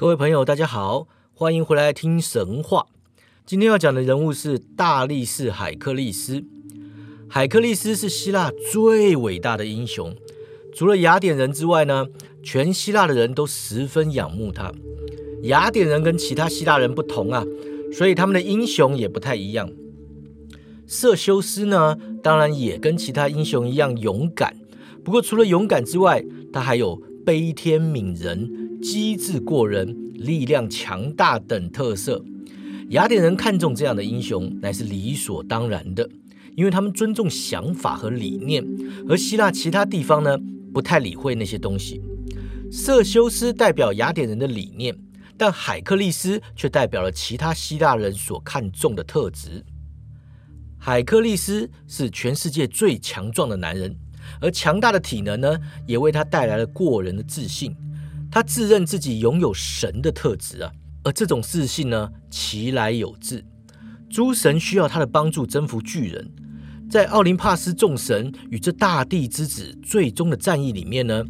各位朋友，大家好，欢迎回来听神话。今天要讲的人物是大力士海克力斯。海克力斯是希腊最伟大的英雄，除了雅典人之外呢，全希腊的人都十分仰慕他。雅典人跟其他希腊人不同啊，所以他们的英雄也不太一样。瑟修斯呢，当然也跟其他英雄一样勇敢，不过除了勇敢之外，他还有悲天悯人。机智过人、力量强大等特色，雅典人看重这样的英雄乃是理所当然的，因为他们尊重想法和理念，而希腊其他地方呢不太理会那些东西。色修斯代表雅典人的理念，但海克利斯却代表了其他希腊人所看重的特质。海克利斯是全世界最强壮的男人，而强大的体能呢，也为他带来了过人的自信。他自认自己拥有神的特质啊，而这种自信呢，其来有自。诸神需要他的帮助征服巨人，在奥林帕斯众神与这大地之子最终的战役里面呢，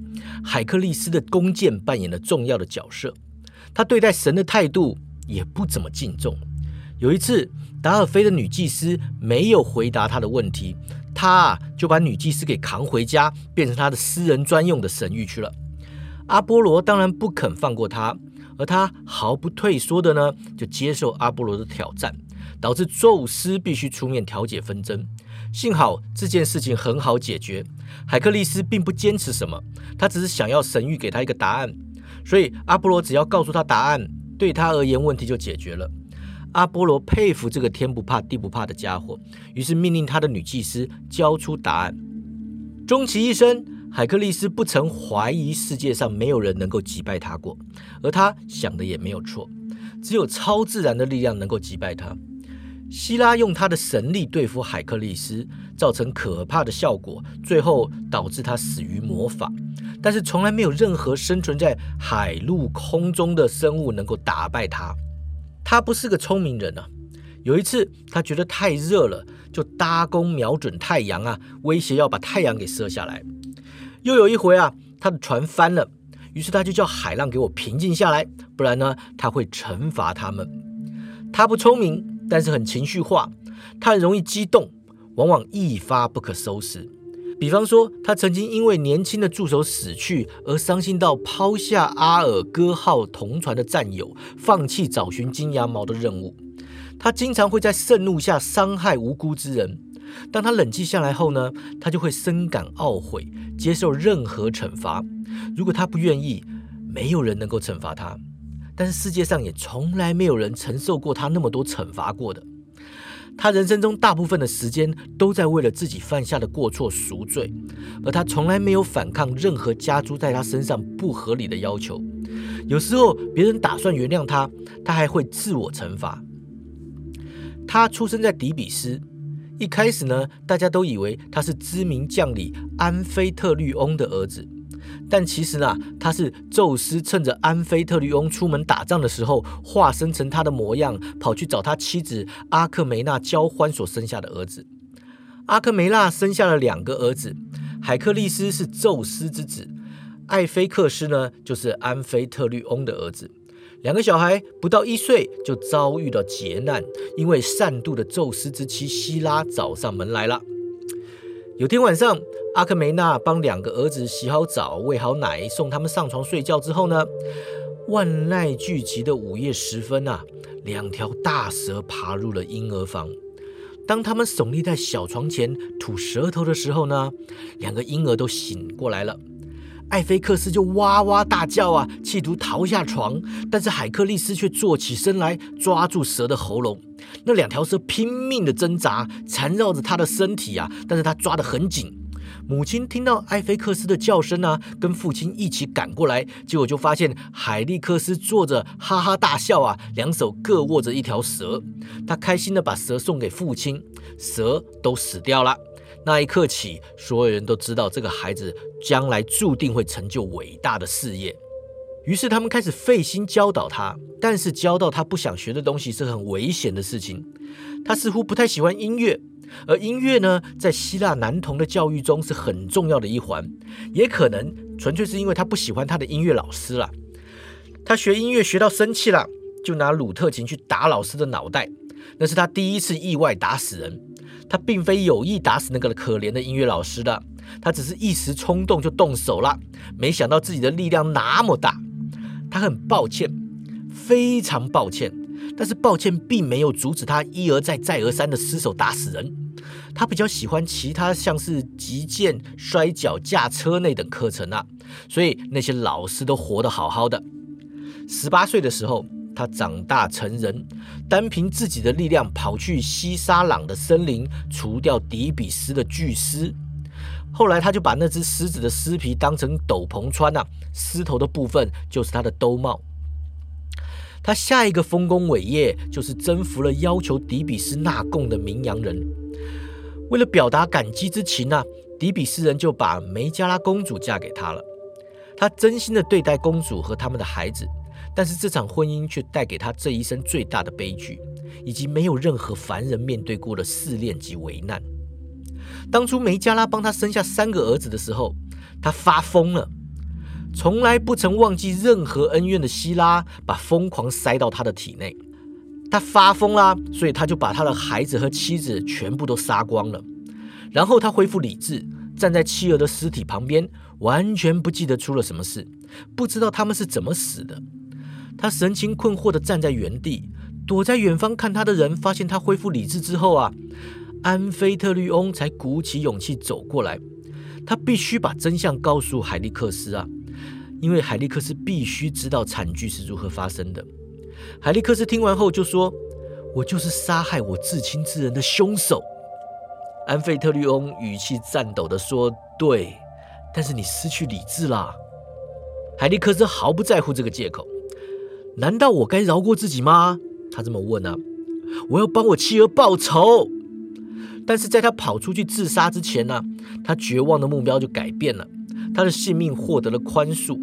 海克利斯的弓箭扮演了重要的角色。他对待神的态度也不怎么敬重。有一次，达尔菲的女祭司没有回答他的问题，他啊就把女祭司给扛回家，变成他的私人专用的神域去了。阿波罗当然不肯放过他，而他毫不退缩的呢，就接受阿波罗的挑战，导致宙斯必须出面调解纷争。幸好这件事情很好解决，海克力斯并不坚持什么，他只是想要神谕给他一个答案，所以阿波罗只要告诉他答案，对他而言问题就解决了。阿波罗佩服这个天不怕地不怕的家伙，于是命令他的女祭司交出答案。终其一生。海克力斯不曾怀疑世界上没有人能够击败他过，而他想的也没有错，只有超自然的力量能够击败他。希拉用他的神力对付海克力斯，造成可怕的效果，最后导致他死于魔法。但是从来没有任何生存在海陆空中的生物能够打败他。他不是个聪明人啊！有一次他觉得太热了，就搭弓瞄准太阳啊，威胁要把太阳给射下来。又有一回啊，他的船翻了，于是他就叫海浪给我平静下来，不然呢，他会惩罚他们。他不聪明，但是很情绪化，他很容易激动，往往一发不可收拾。比方说，他曾经因为年轻的助手死去而伤心到抛下阿尔戈号同船的战友，放弃找寻金羊毛的任务。他经常会在盛怒下伤害无辜之人。当他冷静下来后呢，他就会深感懊悔，接受任何惩罚。如果他不愿意，没有人能够惩罚他。但是世界上也从来没有人承受过他那么多惩罚过的。他人生中大部分的时间都在为了自己犯下的过错赎罪，而他从来没有反抗任何加诸在他身上不合理的要求。有时候别人打算原谅他，他还会自我惩罚。他出生在底比斯。一开始呢，大家都以为他是知名将领安菲特律翁的儿子，但其实呢，他是宙斯趁着安菲特律翁出门打仗的时候，化身成他的模样，跑去找他妻子阿克梅娜交欢所生下的儿子。阿克梅娜生下了两个儿子，海克力斯是宙斯之子，艾菲克斯呢就是安菲特律翁的儿子。两个小孩不到一岁就遭遇到劫难，因为善妒的宙斯之妻希拉找上门来了。有天晚上，阿克梅娜帮两个儿子洗好澡、喂好奶，送他们上床睡觉之后呢，万籁俱寂的午夜时分啊，两条大蛇爬入了婴儿房。当他们耸立在小床前吐舌头的时候呢，两个婴儿都醒过来了。艾菲克斯就哇哇大叫啊，企图逃下床，但是海克力斯却坐起身来抓住蛇的喉咙。那两条蛇拼命的挣扎，缠绕着他的身体啊，但是他抓得很紧。母亲听到艾菲克斯的叫声啊，跟父亲一起赶过来，结果就发现海利克斯坐着哈哈大笑啊，两手各握着一条蛇。他开心的把蛇送给父亲，蛇都死掉了。那一刻起，所有人都知道这个孩子将来注定会成就伟大的事业。于是他们开始费心教导他，但是教到他不想学的东西是很危险的事情。他似乎不太喜欢音乐，而音乐呢，在希腊男童的教育中是很重要的一环。也可能纯粹是因为他不喜欢他的音乐老师了。他学音乐学到生气了，就拿鲁特琴去打老师的脑袋。那是他第一次意外打死人。他并非有意打死那个可怜的音乐老师的，他只是一时冲动就动手了。没想到自己的力量那么大，他很抱歉，非常抱歉。但是抱歉并没有阻止他一而再、再而三的失手打死人。他比较喜欢其他像是击剑、摔跤、驾车那等课程啊，所以那些老师都活得好好的。十八岁的时候。他长大成人，单凭自己的力量跑去西沙朗的森林除掉迪比斯的巨狮。后来他就把那只狮子的狮皮当成斗篷穿呐，狮头的部分就是他的兜帽。他下一个丰功伟业就是征服了要求迪比斯纳贡的名洋人。为了表达感激之情啊，迪比斯人就把梅加拉公主嫁给他了。他真心的对待公主和他们的孩子。但是这场婚姻却带给他这一生最大的悲剧，以及没有任何凡人面对过的试炼及危难。当初梅加拉帮他生下三个儿子的时候，他发疯了。从来不曾忘记任何恩怨的希拉，把疯狂塞到他的体内。他发疯啦，所以他就把他的孩子和妻子全部都杀光了。然后他恢复理智，站在妻儿的尸体旁边，完全不记得出了什么事，不知道他们是怎么死的。他神情困惑地站在原地，躲在远方看他的人发现他恢复理智之后啊，安菲特律翁才鼓起勇气走过来。他必须把真相告诉海利克斯啊，因为海利克斯必须知道惨剧是如何发生的。海利克斯听完后就说：“我就是杀害我至亲之人的凶手。”安菲特律翁语气颤抖地说：“对，但是你失去理智了。”海利克斯毫不在乎这个借口。难道我该饶过自己吗？他这么问啊。我要帮我妻儿报仇。但是在他跑出去自杀之前呢，他绝望的目标就改变了。他的性命获得了宽恕，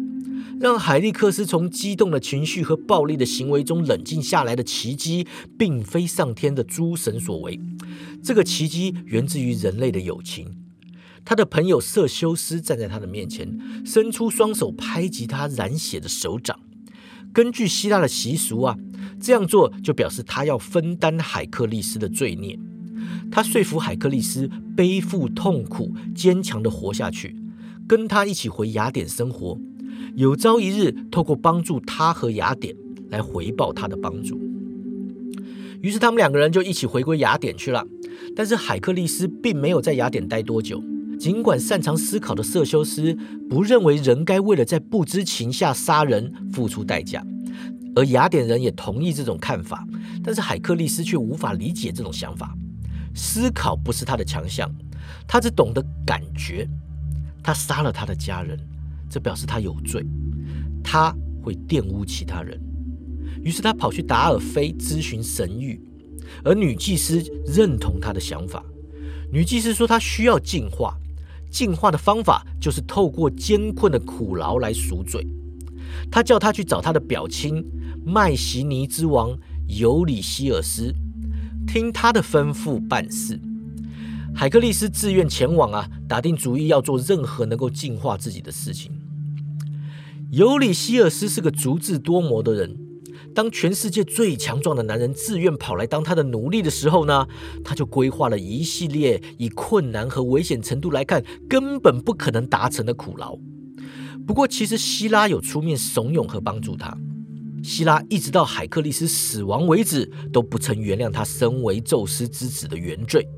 让海利克斯从激动的情绪和暴力的行为中冷静下来的奇迹，并非上天的诸神所为。这个奇迹源自于人类的友情。他的朋友瑟修斯站在他的面前，伸出双手拍击他染血的手掌。根据希腊的习俗啊，这样做就表示他要分担海克力斯的罪孽。他说服海克力斯背负痛苦，坚强的活下去，跟他一起回雅典生活。有朝一日，透过帮助他和雅典来回报他的帮助。于是他们两个人就一起回归雅典去了。但是海克力斯并没有在雅典待多久。尽管擅长思考的色修斯不认为人该为了在不知情下杀人付出代价，而雅典人也同意这种看法，但是海克力斯却无法理解这种想法。思考不是他的强项，他只懂得感觉。他杀了他的家人，这表示他有罪，他会玷污其他人。于是他跑去达尔菲咨询神谕，而女祭司认同他的想法。女祭司说他需要进化。进化的方法就是透过艰困的苦劳来赎罪。他叫他去找他的表亲麦西尼之王尤里希尔斯，听他的吩咐办事。海克力斯自愿前往啊，打定主意要做任何能够净化自己的事情。尤里希尔斯是个足智多谋的人。当全世界最强壮的男人自愿跑来当他的奴隶的时候呢，他就规划了一系列以困难和危险程度来看根本不可能达成的苦劳。不过，其实希拉有出面怂恿和帮助他。希拉一直到海克力斯死亡为止都不曾原谅他身为宙斯之子的原罪。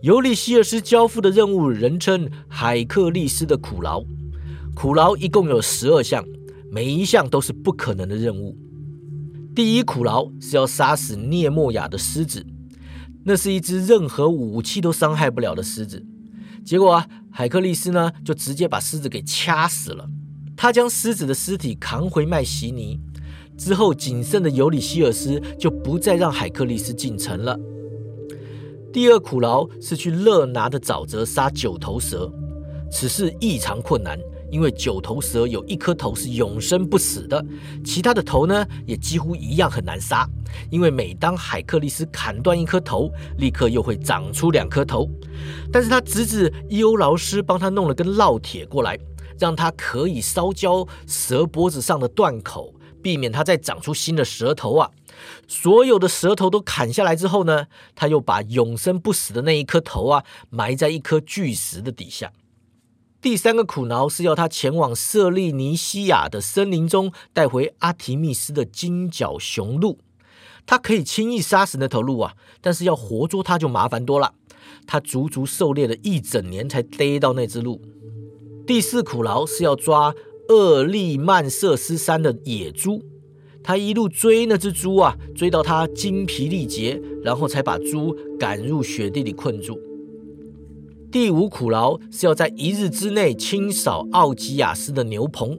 尤利希尔斯交付的任务人称海克力斯的苦劳，苦劳一共有十二项，每一项都是不可能的任务。第一苦劳是要杀死涅莫雅的狮子，那是一只任何武器都伤害不了的狮子。结果啊，海克力斯呢就直接把狮子给掐死了。他将狮子的尸体扛回麦西尼之后，仅剩的尤里西尔斯就不再让海克力斯进城了。第二苦劳是去勒拿的沼泽杀九头蛇，此事异常困难，因为九头蛇有一颗头是永生不死的，其他的头呢也几乎一样很难杀。因为每当海克力斯砍断一颗头，立刻又会长出两颗头。但是他侄子伊欧劳斯帮他弄了根烙铁过来，让他可以烧焦蛇脖子上的断口，避免它再长出新的蛇头啊。所有的舌头都砍下来之后呢，他又把永生不死的那一颗头啊埋在一颗巨石的底下。第三个苦恼是要他前往色利尼西亚的森林中带回阿提密斯的金角雄鹿。他可以轻易杀死那头鹿啊，但是要活捉它就麻烦多了。他足足狩猎了一整年才逮到那只鹿。第四苦劳是要抓厄利曼瑟斯山的野猪。他一路追那只猪啊，追到它精疲力竭，然后才把猪赶入雪地里困住。第五苦劳是要在一日之内清扫奥吉亚斯的牛棚。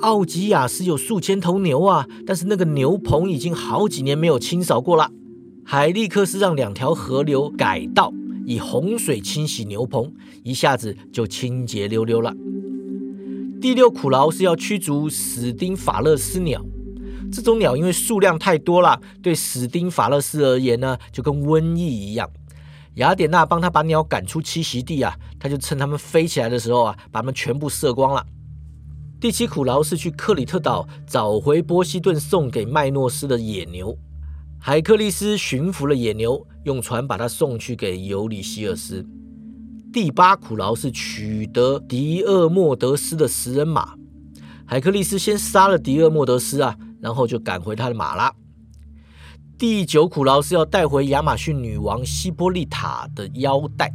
奥吉亚斯有数千头牛啊，但是那个牛棚已经好几年没有清扫过了。海利克斯让两条河流改道，以洪水清洗牛棚，一下子就清洁溜溜了。第六苦劳是要驱逐史丁法勒斯鸟。这种鸟因为数量太多了，对史丁法勒斯而言呢，就跟瘟疫一样。雅典娜帮他把鸟赶出栖息地啊，他就趁他们飞起来的时候啊，把它们全部射光了。第七苦劳是去克里特岛找回波西顿送给麦诺斯的野牛。海克利斯驯服了野牛，用船把它送去给尤里西尔斯。第八苦劳是取得迪厄莫德斯的食人马。海克利斯先杀了迪厄莫德斯啊。然后就赶回他的马拉。第九苦劳是要带回亚马逊女王希波利塔的腰带。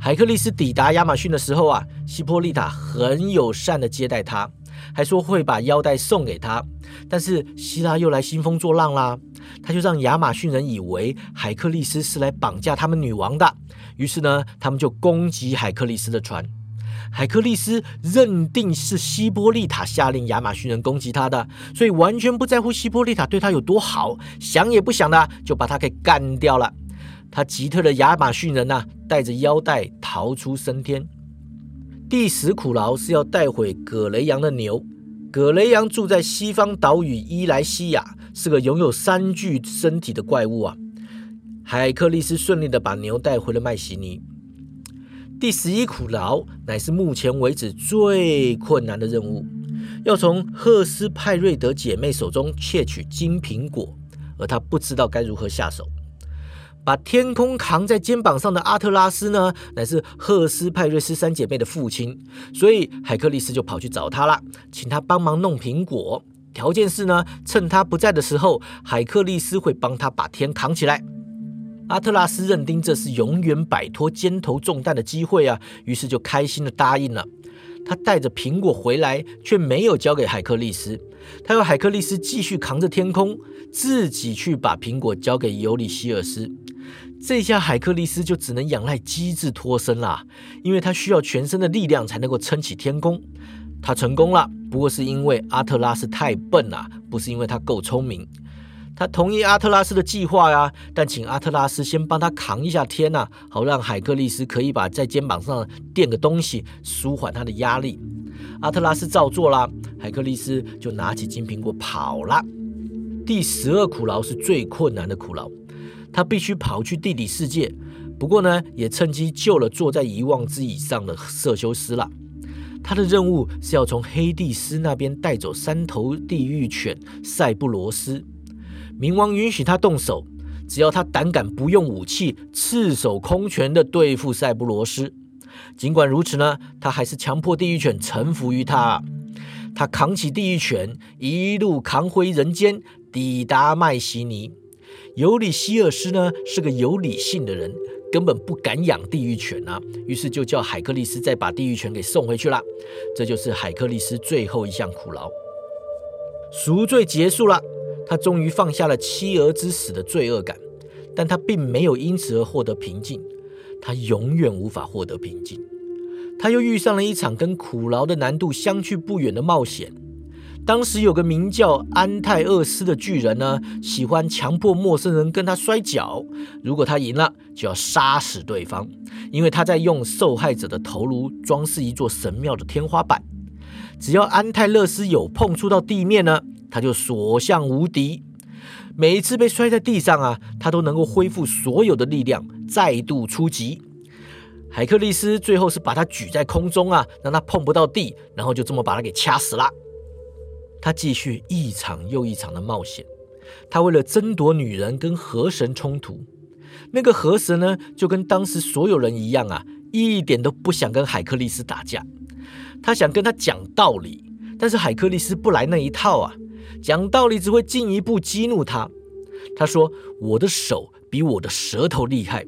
海克利斯抵达亚马逊的时候啊，希波利塔很友善的接待他，还说会把腰带送给他。但是希拉又来兴风作浪啦，他就让亚马逊人以为海克利斯是来绑架他们女王的，于是呢，他们就攻击海克利斯的船。海克利斯认定是希波利塔下令亚马逊人攻击他的，所以完全不在乎希波利塔对他有多好，想也不想的就把他给干掉了。他吉特的亚马逊人呐，带着腰带逃出升天。第十苦劳是要带回葛雷扬的牛。葛雷扬住在西方岛屿伊莱西亚，是个拥有三具身体的怪物啊。海克利斯顺利的把牛带回了麦西尼。第十一苦劳乃是目前为止最困难的任务，要从赫斯派瑞德姐妹手中窃取金苹果，而他不知道该如何下手。把天空扛在肩膀上的阿特拉斯呢，乃是赫斯派瑞斯三姐妹的父亲，所以海克利斯就跑去找他了，请他帮忙弄苹果，条件是呢，趁他不在的时候，海克利斯会帮他把天扛起来。阿特拉斯认定这是永远摆脱肩头重担的机会啊，于是就开心的答应了。他带着苹果回来，却没有交给海克利斯，他要海克利斯继续扛着天空，自己去把苹果交给尤里希尔斯。这下海克利斯就只能仰赖机智脱身啦，因为他需要全身的力量才能够撑起天空。他成功了，不过是因为阿特拉斯太笨了，不是因为他够聪明。他同意阿特拉斯的计划呀，但请阿特拉斯先帮他扛一下天呐，好让海克利斯可以把在肩膀上垫个东西，舒缓他的压力。阿特拉斯照做啦，海克利斯就拿起金苹果跑了。第十二苦劳是最困难的苦劳，他必须跑去地底世界，不过呢，也趁机救了坐在遗忘之椅上的瑟修斯了。他的任务是要从黑帝斯那边带走三头地狱犬塞布罗斯。冥王允许他动手，只要他胆敢不用武器，赤手空拳的对付塞布罗斯。尽管如此呢，他还是强迫地狱犬臣服于他。他扛起地狱犬，一路扛回人间，抵达麦西尼。尤里希尔斯呢是个有理性的人，根本不敢养地狱犬啊，于是就叫海克利斯再把地狱犬给送回去了。这就是海克利斯最后一项苦劳，赎罪结束了。他终于放下了妻儿之死的罪恶感，但他并没有因此而获得平静。他永远无法获得平静。他又遇上了一场跟苦劳的难度相去不远的冒险。当时有个名叫安泰厄斯的巨人呢，喜欢强迫陌生人跟他摔跤。如果他赢了，就要杀死对方，因为他在用受害者的头颅装饰一座神庙的天花板。只要安泰勒斯有碰触到地面呢，他就所向无敌。每一次被摔在地上啊，他都能够恢复所有的力量，再度出击。海克力斯最后是把他举在空中啊，让他碰不到地，然后就这么把他给掐死了。他继续一场又一场的冒险，他为了争夺女人跟河神冲突。那个河神呢，就跟当时所有人一样啊，一点都不想跟海克力斯打架。他想跟他讲道理，但是海克力斯不来那一套啊，讲道理只会进一步激怒他。他说：“我的手比我的舌头厉害，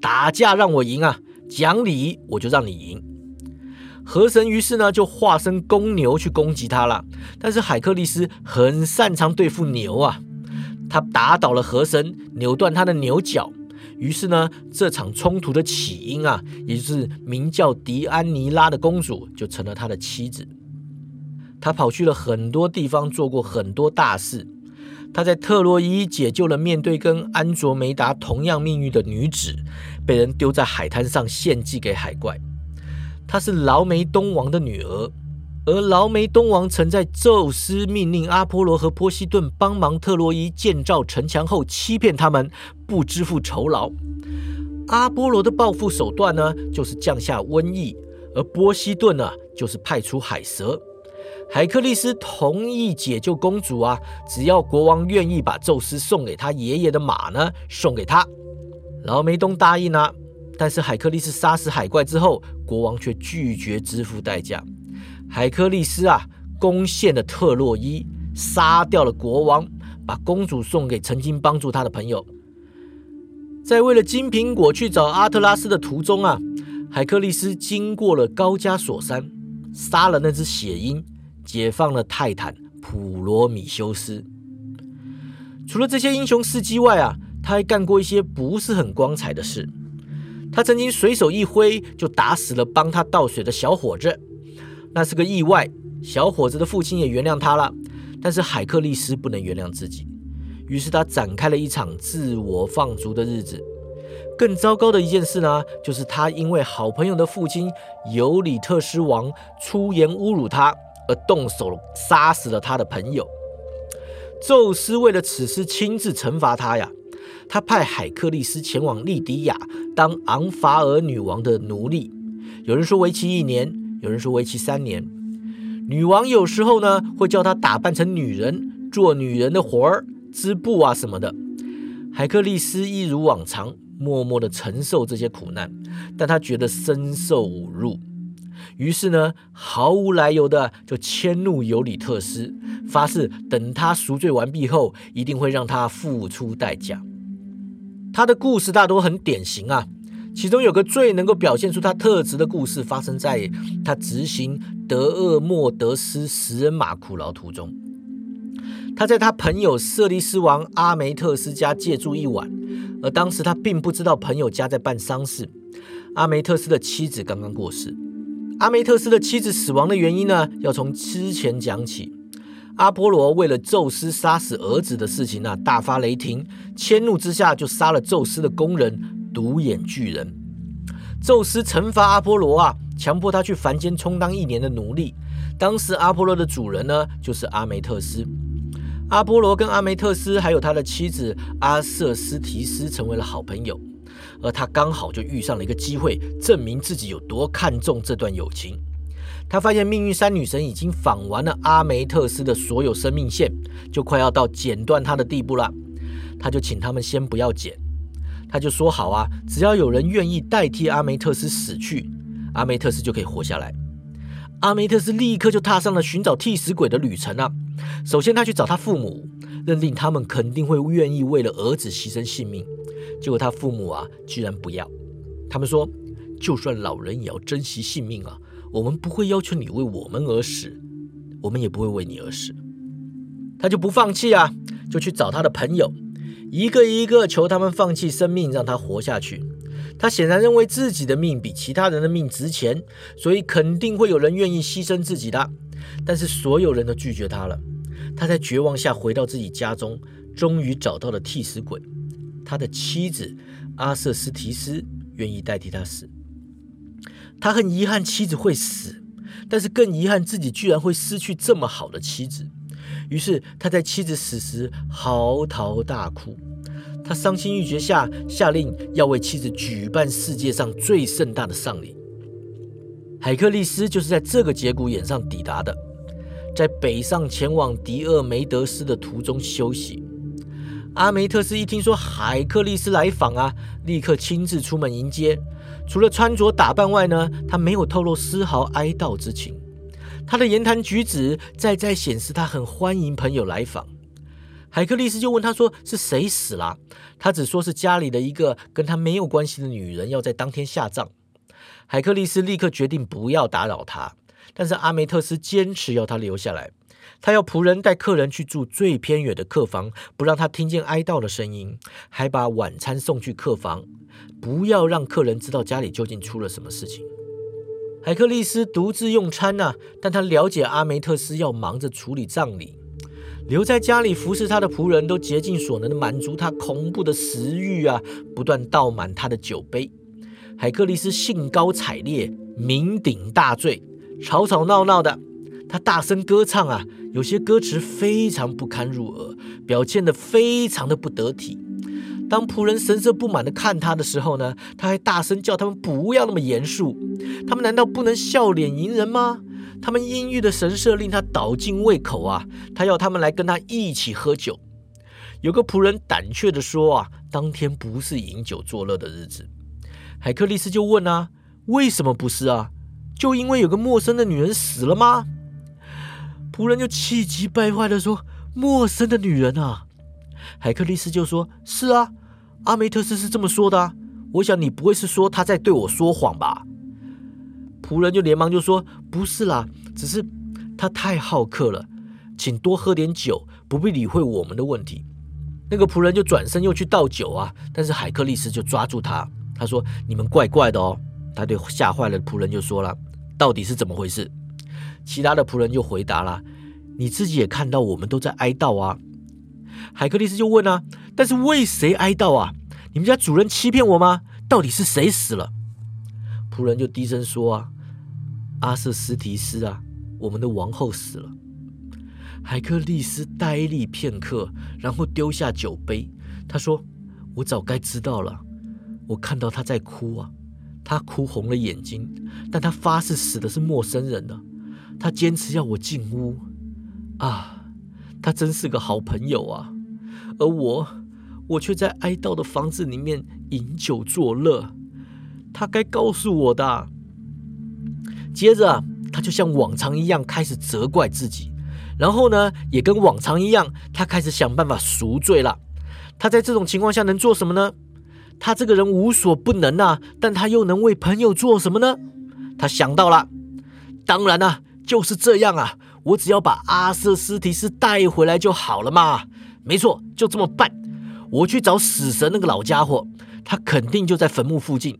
打架让我赢啊，讲理我就让你赢。”河神于是呢就化身公牛去攻击他了，但是海克力斯很擅长对付牛啊，他打倒了河神，扭断他的牛角。于是呢这场冲突的起因啊，也就是名叫迪安尼拉的公主就成了他的妻子。他跑去了很多地方，做过很多大事。他在特洛伊解救了面对跟安卓梅达同样命运的女子，被人丢在海滩上献祭给海怪。她是劳梅东王的女儿，而劳梅东王曾在宙斯命令阿波罗和波西顿帮忙特洛伊建造城墙后，欺骗他们不支付酬劳。阿波罗的报复手段呢，就是降下瘟疫，而波西顿呢，就是派出海蛇。海克利斯同意解救公主啊，只要国王愿意把宙斯送给他爷爷的马呢，送给他。劳梅东答应了。但是海克利斯杀死海怪之后，国王却拒绝支付代价。海克利斯啊，攻陷了特洛伊，杀掉了国王，把公主送给曾经帮助他的朋友。在为了金苹果去找阿特拉斯的途中啊，海克利斯经过了高加索山，杀了那只血鹰，解放了泰坦普罗米修斯。除了这些英雄事迹外啊，他还干过一些不是很光彩的事。他曾经随手一挥就打死了帮他倒水的小伙子，那是个意外。小伙子的父亲也原谅他了，但是海克力斯不能原谅自己，于是他展开了一场自我放逐的日子。更糟糕的一件事呢，就是他因为好朋友的父亲尤里特斯王出言侮辱他，而动手杀死了他的朋友。宙斯为了此事亲自惩罚他呀。他派海克力斯前往利迪亚当昂法尔女王的奴隶，有人说为期一年，有人说为期三年。女王有时候呢会叫他打扮成女人，做女人的活儿，织布啊什么的。海克力斯一如往常，默默地承受这些苦难，但他觉得深受侮辱，于是呢毫无来由的就迁怒尤里特斯，发誓等他赎罪完毕后，一定会让他付出代价。他的故事大多很典型啊，其中有个最能够表现出他特质的故事，发生在他执行德厄莫德斯食人马苦劳途中。他在他朋友色利斯王阿梅特斯家借住一晚，而当时他并不知道朋友家在办丧事。阿梅特斯的妻子刚刚过世。阿梅特斯的妻子死亡的原因呢，要从之前讲起。阿波罗为了宙斯杀死儿子的事情呢，大发雷霆，迁怒之下就杀了宙斯的工人独眼巨人。宙斯惩罚阿波罗啊，强迫他去凡间充当一年的奴隶。当时阿波罗的主人呢，就是阿梅特斯。阿波罗跟阿梅特斯还有他的妻子阿瑟斯提斯成为了好朋友，而他刚好就遇上了一个机会，证明自己有多看重这段友情。他发现命运三女神已经访完了阿梅特斯的所有生命线，就快要到剪断他的地步了。他就请他们先不要剪，他就说好啊，只要有人愿意代替阿梅特斯死去，阿梅特斯就可以活下来。阿梅特斯立刻就踏上了寻找替死鬼的旅程啊。首先，他去找他父母，认定他们肯定会愿意为了儿子牺牲性命。结果他父母啊，居然不要。他们说，就算老人也要珍惜性命啊。我们不会要求你为我们而死，我们也不会为你而死。他就不放弃啊，就去找他的朋友，一个一个求他们放弃生命，让他活下去。他显然认为自己的命比其他人的命值钱，所以肯定会有人愿意牺牲自己的。但是所有人都拒绝他了。他在绝望下回到自己家中，终于找到了替死鬼，他的妻子阿瑟斯提斯愿意代替他死。他很遗憾妻子会死，但是更遗憾自己居然会失去这么好的妻子。于是他在妻子死时嚎啕大哭。他伤心欲绝下，下令要为妻子举办世界上最盛大的丧礼。海克利斯就是在这个节骨眼上抵达的，在北上前往迪厄梅德斯的途中休息。阿梅特斯一听说海克利斯来访啊，立刻亲自出门迎接。除了穿着打扮外呢，他没有透露丝毫哀悼之情。他的言谈举止再再显示他很欢迎朋友来访。海克利斯就问他说：“是谁死了？”他只说是家里的一个跟他没有关系的女人要在当天下葬。海克利斯立刻决定不要打扰他，但是阿梅特斯坚持要他留下来。他要仆人带客人去住最偏远的客房，不让他听见哀悼的声音，还把晚餐送去客房，不要让客人知道家里究竟出了什么事情。海克利斯独自用餐呢，但他了解阿梅特斯要忙着处理葬礼。留在家里服侍他的仆人都竭尽所能的满足他恐怖的食欲啊，不断倒满他的酒杯。海克力斯兴高采烈，酩酊大醉，吵吵闹闹的。他大声歌唱啊，有些歌词非常不堪入耳，表现的非常的不得体。当仆人神色不满的看他的时候呢，他还大声叫他们不要那么严肃。他们难道不能笑脸迎人吗？他们阴郁的神色令他倒尽胃口啊！他要他们来跟他一起喝酒。有个仆人胆怯的说啊，当天不是饮酒作乐的日子。海克利斯就问啊，为什么不是啊？就因为有个陌生的女人死了吗？仆人就气急败坏的说，陌生的女人啊！海克利斯就说，是啊，阿梅特斯是这么说的。我想你不会是说他在对我说谎吧？仆人就连忙就说：“不是啦，只是他太好客了，请多喝点酒，不必理会我们的问题。”那个仆人就转身又去倒酒啊，但是海克利斯就抓住他，他说：“你们怪怪的哦。”他对吓坏了仆人就说了：“到底是怎么回事？”其他的仆人就回答了：“你自己也看到，我们都在哀悼啊。”海克利斯就问啊：“但是为谁哀悼啊？你们家主人欺骗我吗？到底是谁死了？”仆人就低声说啊。阿瑟斯提斯啊，我们的王后死了。海克利斯呆立片刻，然后丢下酒杯。他说：“我早该知道了。我看到他在哭啊，他哭红了眼睛，但他发誓死的是陌生人呢。他坚持要我进屋。啊，他真是个好朋友啊。而我，我却在哀悼的房子里面饮酒作乐。他该告诉我的。”接着，他就像往常一样开始责怪自己，然后呢，也跟往常一样，他开始想办法赎罪了。他在这种情况下能做什么呢？他这个人无所不能啊，但他又能为朋友做什么呢？他想到了，当然啊，就是这样啊，我只要把阿瑟斯提斯带回来就好了嘛。没错，就这么办。我去找死神那个老家伙，他肯定就在坟墓附近。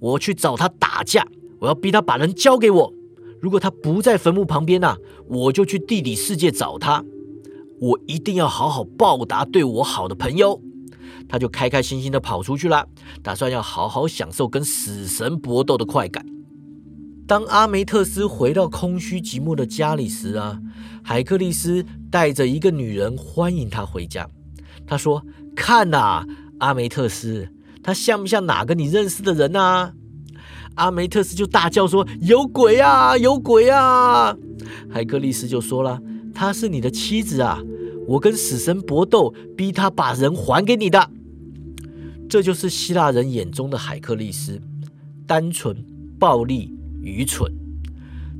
我去找他打架。我要逼他把人交给我。如果他不在坟墓旁边呐，我就去地底世界找他。我一定要好好报答对我好的朋友。他就开开心心的跑出去了，打算要好好享受跟死神搏斗的快感。当阿梅特斯回到空虚寂寞的家里时啊，海克利斯带着一个女人欢迎他回家。他说：“看呐，阿梅特斯，他像不像哪个你认识的人啊？”阿梅特斯就大叫说：“有鬼啊，有鬼啊！”海克利斯就说了：“她是你的妻子啊，我跟死神搏斗，逼他把人还给你的。”这就是希腊人眼中的海克利斯，单纯、暴力、愚蠢。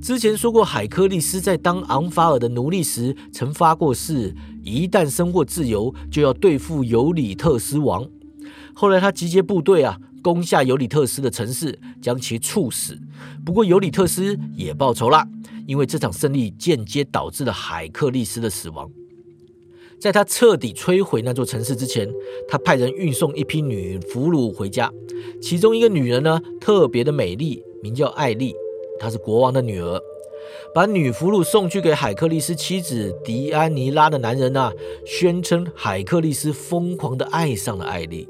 之前说过，海克利斯在当昂法尔的奴隶时，曾发过誓，一旦生获自由，就要对付尤里特斯王。后来他集结部队啊。攻下尤里特斯的城市，将其处死。不过尤里特斯也报仇了，因为这场胜利间接导致了海克利斯的死亡。在他彻底摧毁那座城市之前，他派人运送一批女俘虏回家，其中一个女人呢特别的美丽，名叫艾丽，她是国王的女儿。把女俘虏送去给海克利斯妻子迪安尼拉的男人啊，宣称海克利斯疯狂的爱上了艾丽。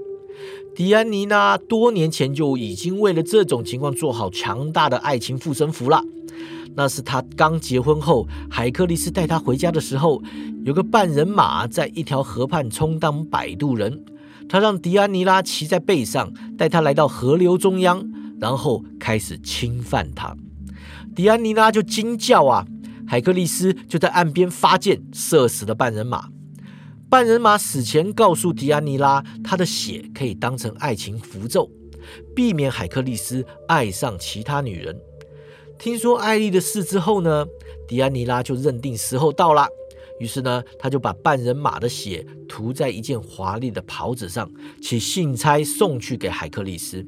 迪安妮拉多年前就已经为了这种情况做好强大的爱情护身符了。那是他刚结婚后，海克力斯带她回家的时候，有个半人马在一条河畔充当摆渡人。他让迪安妮拉骑在背上，带她来到河流中央，然后开始侵犯她。迪安妮拉就惊叫啊！海克力斯就在岸边发箭射死了半人马。半人马死前告诉迪安妮拉，他的血可以当成爱情符咒，避免海克利斯爱上其他女人。听说艾丽的事之后呢，迪安妮拉就认定时候到了，于是呢，他就把半人马的血涂在一件华丽的袍子上，且信差送去给海克利斯。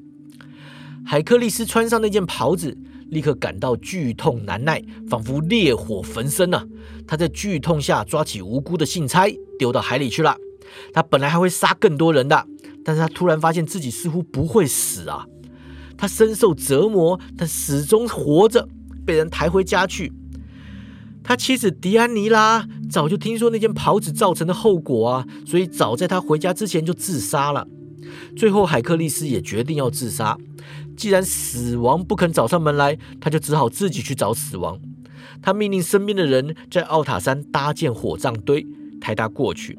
海克利斯穿上那件袍子。立刻感到剧痛难耐，仿佛烈火焚身呐！他在剧痛下抓起无辜的信差，丢到海里去了。他本来还会杀更多人的，但是他突然发现自己似乎不会死啊！他深受折磨，但始终活着，被人抬回家去。他妻子迪安妮拉早就听说那件袍子造成的后果啊，所以早在他回家之前就自杀了。最后，海克利斯也决定要自杀。既然死亡不肯找上门来，他就只好自己去找死亡。他命令身边的人在奥塔山搭建火葬堆，抬他过去。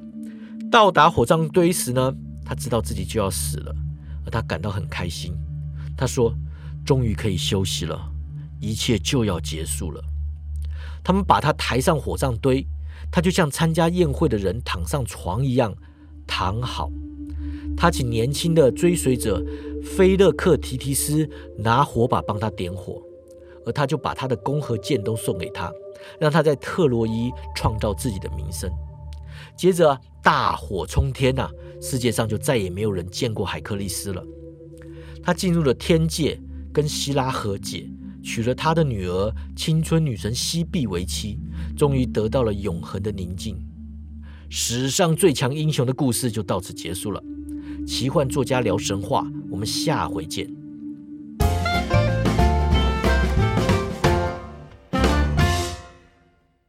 到达火葬堆时呢，他知道自己就要死了，而他感到很开心。他说：“终于可以休息了，一切就要结束了。”他们把他抬上火葬堆，他就像参加宴会的人躺上床一样躺好。他请年轻的追随者。菲勒克提提斯拿火把帮他点火，而他就把他的弓和箭都送给他，让他在特洛伊创造自己的名声。接着大火冲天呐，世界上就再也没有人见过海克力斯了。他进入了天界，跟希拉和解，娶了他的女儿青春女神西碧为妻，终于得到了永恒的宁静。史上最强英雄的故事就到此结束了。奇幻作家聊神话，我们下回见。